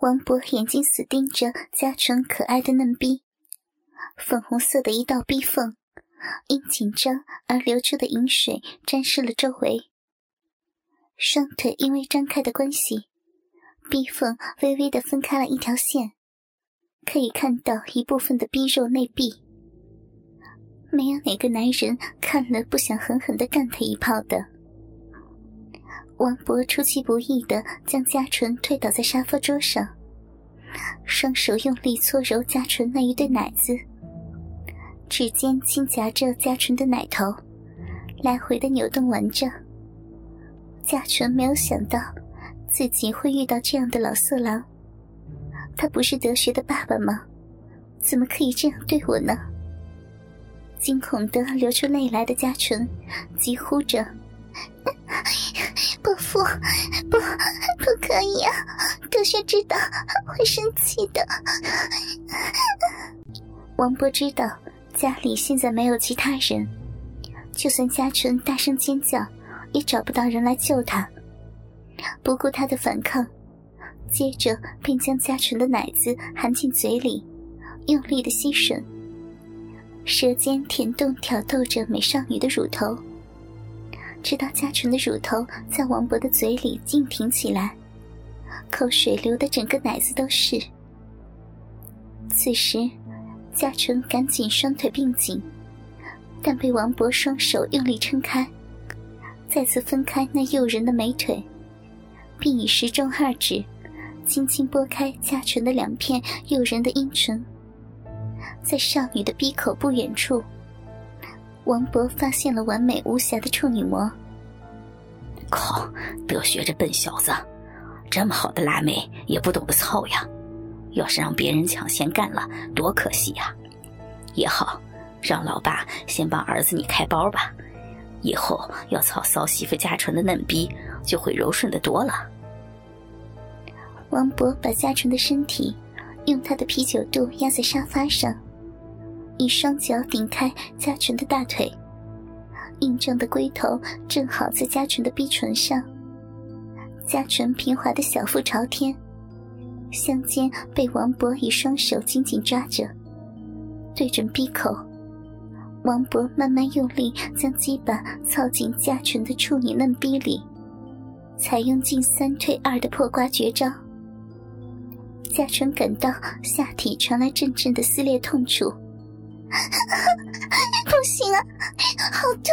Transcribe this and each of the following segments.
王博眼睛死盯着嘉纯可爱的嫩逼，粉红色的一道逼缝，因紧张而流出的饮水沾湿了周围。双腿因为张开的关系，逼缝微微的分开了一条线，可以看到一部分的逼肉内壁。没有哪个男人看了不想狠狠的干他一炮的。王博出其不意的将嘉纯推倒在沙发桌上，双手用力搓揉嘉纯那一对奶子，指尖轻夹着嘉纯的奶头，来回的扭动玩着。嘉纯没有想到自己会遇到这样的老色狼，他不是德学的爸爸吗？怎么可以这样对我呢？惊恐的流出泪来的嘉纯，急呼着。伯父，不，不可以啊！德轩知道会生气的。王波知道家里现在没有其他人，就算嘉纯大声尖叫，也找不到人来救他。不顾他的反抗，接着便将嘉纯的奶子含进嘴里，用力的吸吮，舌尖舔动挑逗着美少女的乳头。直到嘉纯的乳头在王博的嘴里硬挺起来，口水流的整个奶子都是。此时，嘉纯赶紧双腿并紧，但被王博双手用力撑开，再次分开那诱人的美腿，并以食中二指轻轻拨开嘉纯的两片诱人的阴唇，在少女的鼻口不远处。王博发现了完美无瑕的处女膜。靠，德学这笨小子，这么好的辣妹也不懂得操呀！要是让别人抢先干了，多可惜呀！也好，让老爸先帮儿子你开包吧，以后要操骚媳妇家纯的嫩逼，就会柔顺的多了。王博把家纯的身体用他的啤酒肚压在沙发上。以双脚顶开嘉纯的大腿，硬胀的龟头正好在嘉纯的逼唇上。嘉纯平滑的小腹朝天，香肩被王博以双手紧紧抓着，对准逼口。王博慢慢用力将鸡巴操进嘉纯的处女嫩逼里，采用进三退二的破瓜绝招。嘉纯感到下体传来阵阵的撕裂痛楚。不行啊，好痛！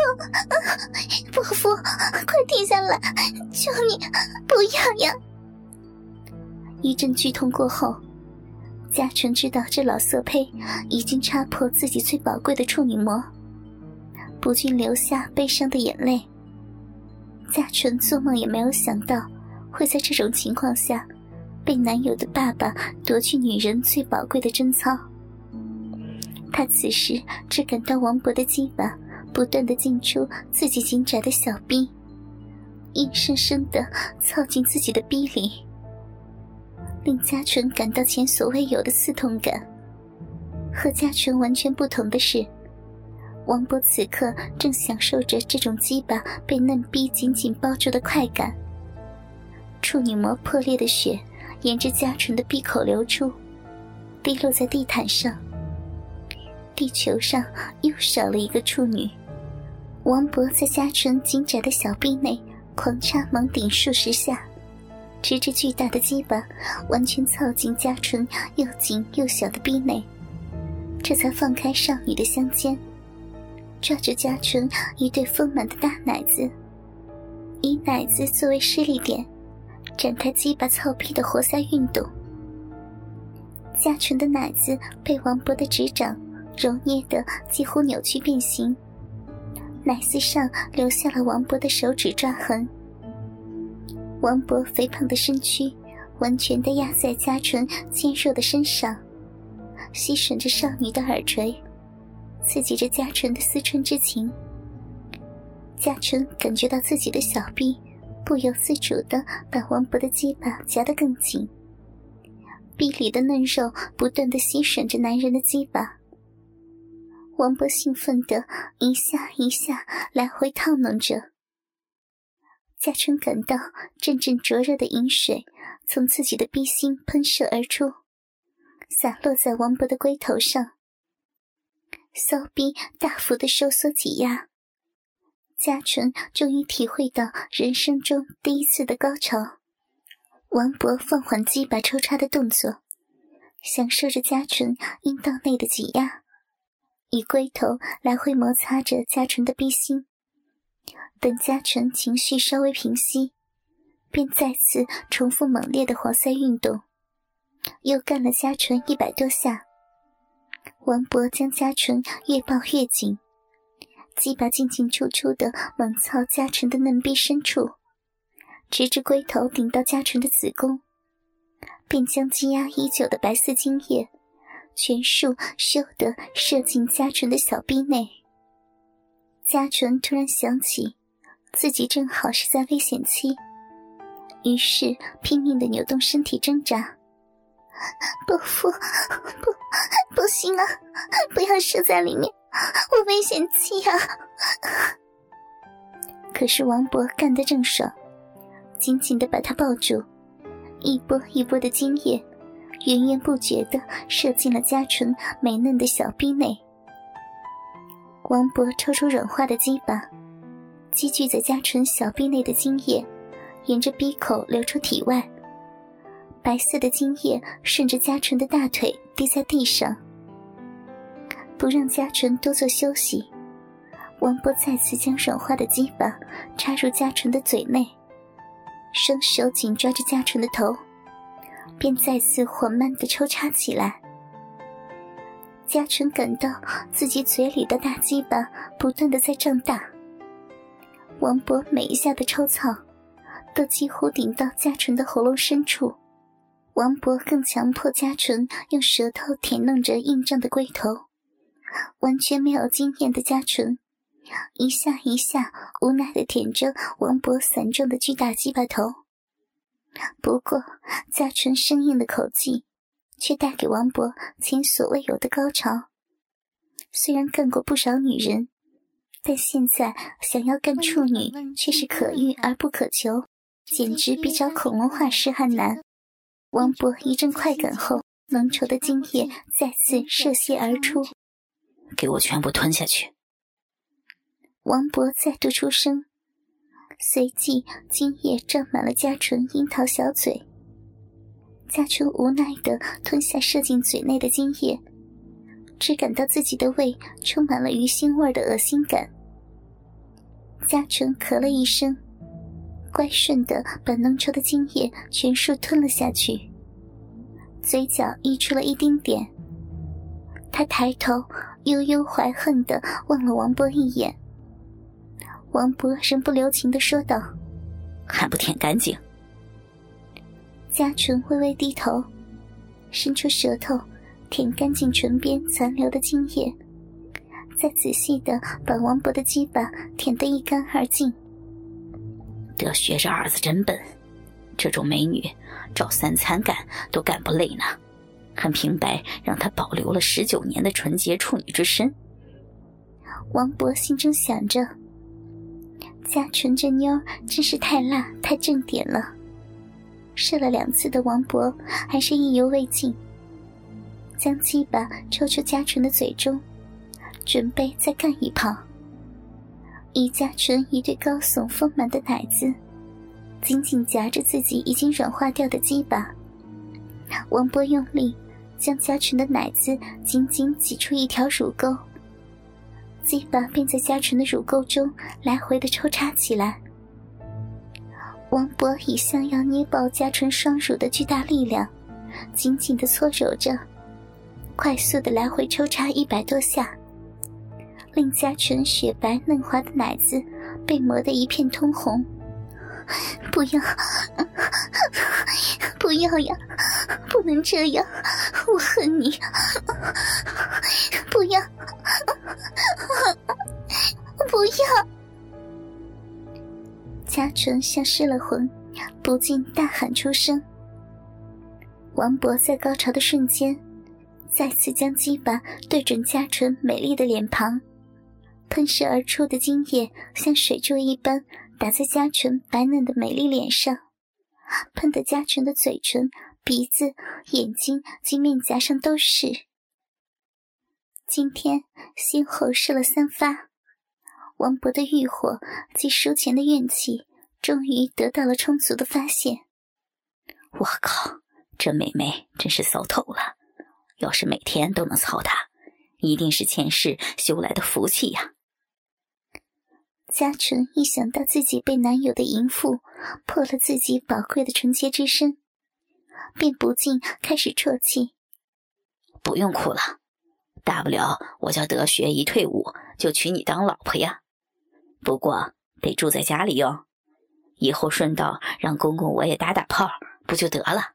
伯父，快停下来！求你不要呀！一阵剧痛过后，嘉纯知道这老色胚已经插破自己最宝贵的处女膜，不禁流下悲伤的眼泪。嘉纯做梦也没有想到，会在这种情况下，被男友的爸爸夺去女人最宝贵的贞操。他此时只感到王博的鸡巴不断的进出自己紧窄的小臂，硬生生的操进自己的逼里，令嘉纯感到前所未有的刺痛感。和嘉纯完全不同的是，王博此刻正享受着这种鸡巴被嫩逼紧紧抱住的快感。处女膜破裂的血沿着嘉纯的闭口流出，滴落在地毯上。地球上又少了一个处女。王博在嘉纯紧窄的小臂内狂插猛顶数十下，直至巨大的鸡巴完全操进嘉纯又紧又小的臂内，这才放开少女的香肩，抓着嘉纯一对丰满的大奶子，以奶子作为施力点，展开鸡巴操逼的活塞运动。嘉纯的奶子被王博的指掌。揉捏的几乎扭曲变形，奶丝上留下了王博的手指抓痕。王博肥胖的身躯完全的压在嘉纯纤弱的身上，吸吮着少女的耳垂，刺激着嘉纯的思春之情。嘉纯感觉到自己的小臂不由自主的把王博的鸡巴夹得更紧，臂里的嫩肉不断的吸吮着男人的鸡巴。王博兴奋的一下一下来回套弄着，嘉春感到阵阵灼热的饮水从自己的逼心喷射而出，洒落在王博的龟头上。骚逼大幅的收缩挤压，嘉纯终于体会到人生中第一次的高潮。王博放缓鸡巴抽插的动作，享受着嘉纯阴道内的挤压，以龟头来回摩擦着嘉纯的逼心。等嘉纯情绪稍微平息，便再次重复猛烈的活塞运动，又干了嘉纯一百多下。王博将嘉纯越抱越紧，鸡巴进进出出的猛操嘉纯的嫩壁深处，直至龟头顶到嘉纯的子宫，便将积压已久的白色精液全数咻的射进嘉纯的小臂内。嘉纯突然想起，自己正好是在危险期，于是拼命的扭动身体挣扎。伯父，不，不行啊！不要射在里面，我危险期啊！可是王博干得正爽，紧紧的把他抱住，一波一波的精液源源不绝地射进了嘉纯美嫩的小臂内。王博抽出软化的鸡巴，积聚在嘉纯小臂内的精液，沿着鼻口流出体外。白色的精液顺着嘉纯的大腿滴在地上，不让嘉纯多做休息。王波再次将软化的鸡巴插入嘉纯的嘴内，双手紧抓着嘉纯的头，便再次缓慢的抽插起来。嘉纯感到自己嘴里的大鸡巴不断的在胀大，王博每一下的抽操，都几乎顶到嘉纯的喉咙深处。王博更强迫嘉纯用舌头舔弄着硬胀的龟头，完全没有经验的嘉纯，一下一下无奈的舔着王博散状的巨大鸡巴头。不过，嘉纯生硬的口技，却带给王博前所未有的高潮。虽然干过不少女人，但现在想要干处女，却是可遇而不可求，简直比找恐龙化石还难。王博一阵快感后，浓稠的精液再次射泄而出。给我全部吞下去！王博再度出声，随即精液胀满了嘉纯樱桃小嘴。嘉纯无奈地吞下射进嘴内的精液，只感到自己的胃充满了鱼腥味的恶心感。嘉纯咳了一声。乖顺的把浓稠的精液全数吞了下去，嘴角溢出了一丁点。他抬头，悠悠怀恨的望了王波一眼。王博仍不留情的说道：“还不舔干净？”嘉纯微微低头，伸出舌头舔干净唇边残留的精液，再仔细的把王博的鸡巴舔得一干二净。得学着儿子真笨，这种美女照三餐干都干不累呢，很平白让她保留了十九年的纯洁处女之身。王博心中想着，嘉纯这妞真是太辣太正点了。射了两次的王博还是意犹未尽，将鸡巴抽出嘉纯的嘴中，准备再干一炮。以嘉纯一对高耸丰满的奶子，紧紧夹着自己已经软化掉的鸡巴。王波用力将嘉纯的奶子紧紧挤出一条乳沟，鸡巴便在嘉纯的乳沟中来回的抽插起来。王博以向要捏爆嘉纯双乳的巨大力量，紧紧的搓揉着，快速的来回抽插一百多下。令嘉纯雪白嫩滑的奶子被磨得一片通红。不要，不要呀！不能这样，我恨你！不要，不要！嘉纯像失了魂，不禁大喊出声。王博在高潮的瞬间，再次将鸡巴对准嘉纯美丽的脸庞。喷射而出的精液像水柱一般打在嘉纯白嫩的美丽脸上，喷得嘉纯的嘴唇、鼻子、眼睛及面颊上都是。今天先后射了三发，王博的欲火及输钱的怨气终于得到了充足的发泄。我靠，这美眉真是骚透了！要是每天都能操她，一定是前世修来的福气呀。嘉纯一想到自己被男友的淫妇破了自己宝贵的纯洁之身，便不禁开始啜泣。不用哭了。大不了我叫德学一退伍就娶你当老婆呀，不过得住在家里哟。以后顺道让公公我也打打炮，不就得了？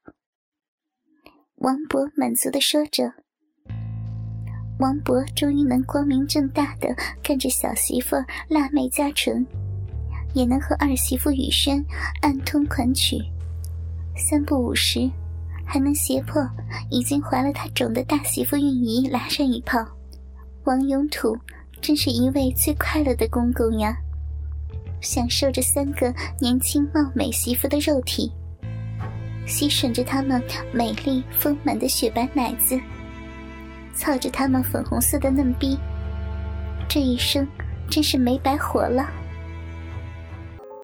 王博满足的说着。王博终于能光明正大的看着小媳妇辣妹嘉纯，也能和二媳妇雨轩暗通款曲，三不五时。还能胁迫已经怀了他种的大媳妇韵仪拉上一炮，王永土真是一位最快乐的公公呀！享受着三个年轻貌美媳妇的肉体，吸吮着她们美丽丰满的雪白奶子，操着他们粉红色的嫩逼，这一生真是没白活了。